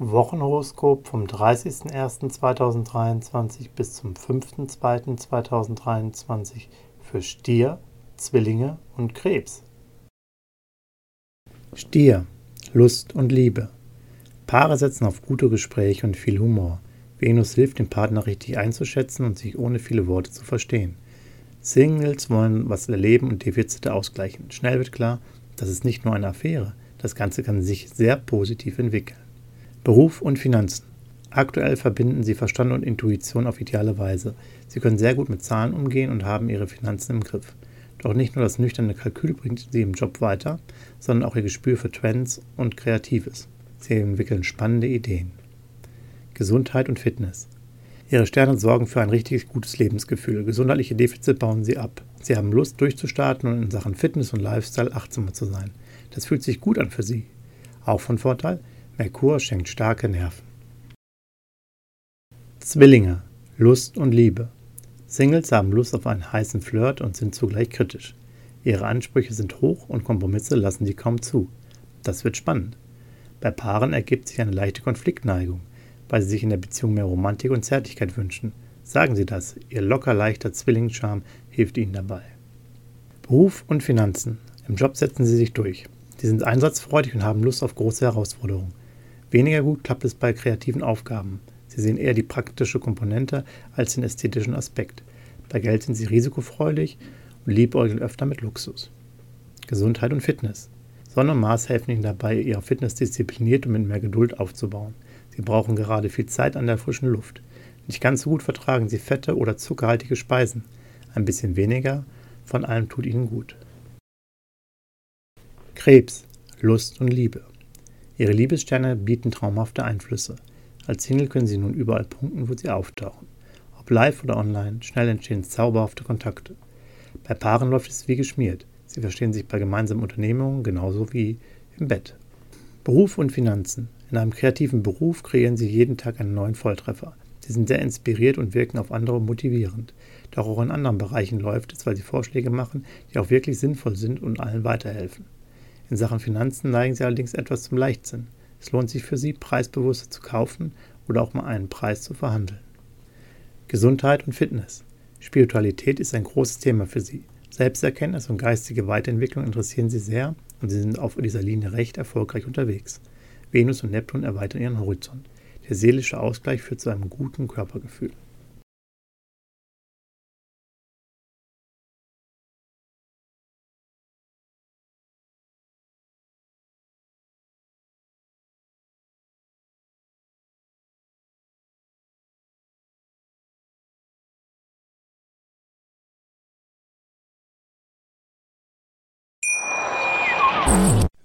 Wochenhoroskop vom 30.01.2023 bis zum 5.02.2023 für Stier, Zwillinge und Krebs. Stier, Lust und Liebe. Paare setzen auf gute Gespräche und viel Humor. Venus hilft dem Partner richtig einzuschätzen und sich ohne viele Worte zu verstehen. Singles wollen was erleben und Defizite ausgleichen. Schnell wird klar, das ist nicht nur eine Affäre, das Ganze kann sich sehr positiv entwickeln. Beruf und Finanzen. Aktuell verbinden Sie Verstand und Intuition auf ideale Weise. Sie können sehr gut mit Zahlen umgehen und haben Ihre Finanzen im Griff. Doch nicht nur das nüchterne Kalkül bringt Sie im Job weiter, sondern auch Ihr Gespür für Trends und Kreatives. Sie entwickeln spannende Ideen. Gesundheit und Fitness. Ihre Sterne sorgen für ein richtig gutes Lebensgefühl. Gesundheitliche Defizite bauen Sie ab. Sie haben Lust durchzustarten und in Sachen Fitness und Lifestyle achtsamer zu sein. Das fühlt sich gut an für Sie. Auch von Vorteil, Merkur schenkt starke Nerven. Zwillinge, Lust und Liebe. Singles haben Lust auf einen heißen Flirt und sind zugleich kritisch. Ihre Ansprüche sind hoch und Kompromisse lassen sie kaum zu. Das wird spannend. Bei Paaren ergibt sich eine leichte Konfliktneigung, weil sie sich in der Beziehung mehr Romantik und Zärtlichkeit wünschen. Sagen Sie das, Ihr locker leichter Zwillingscharme hilft Ihnen dabei. Beruf und Finanzen. Im Job setzen Sie sich durch. Sie sind einsatzfreudig und haben Lust auf große Herausforderungen. Weniger gut klappt es bei kreativen Aufgaben. Sie sehen eher die praktische Komponente als den ästhetischen Aspekt. Bei Geld sind sie risikofreudig und liebäugeln öfter mit Luxus. Gesundheit und Fitness. Sonne und Mars helfen ihnen dabei, ihre Fitness diszipliniert und mit mehr Geduld aufzubauen. Sie brauchen gerade viel Zeit an der frischen Luft. Nicht ganz so gut vertragen sie fette oder zuckerhaltige Speisen. Ein bisschen weniger von allem tut ihnen gut. Krebs, Lust und Liebe. Ihre Liebessterne bieten traumhafte Einflüsse. Als Single können sie nun überall punkten, wo sie auftauchen. Ob live oder online, schnell entstehen zauberhafte Kontakte. Bei Paaren läuft es wie geschmiert. Sie verstehen sich bei gemeinsamen Unternehmungen genauso wie im Bett. Beruf und Finanzen. In einem kreativen Beruf kreieren sie jeden Tag einen neuen Volltreffer. Sie sind sehr inspiriert und wirken auf andere motivierend. Doch auch in anderen Bereichen läuft es, weil sie Vorschläge machen, die auch wirklich sinnvoll sind und allen weiterhelfen. In Sachen Finanzen neigen sie allerdings etwas zum Leichtsinn. Es lohnt sich für sie, preisbewusster zu kaufen oder auch mal einen Preis zu verhandeln. Gesundheit und Fitness. Spiritualität ist ein großes Thema für sie. Selbsterkenntnis und geistige Weiterentwicklung interessieren sie sehr und sie sind auf dieser Linie recht erfolgreich unterwegs. Venus und Neptun erweitern ihren Horizont. Der seelische Ausgleich führt zu einem guten Körpergefühl.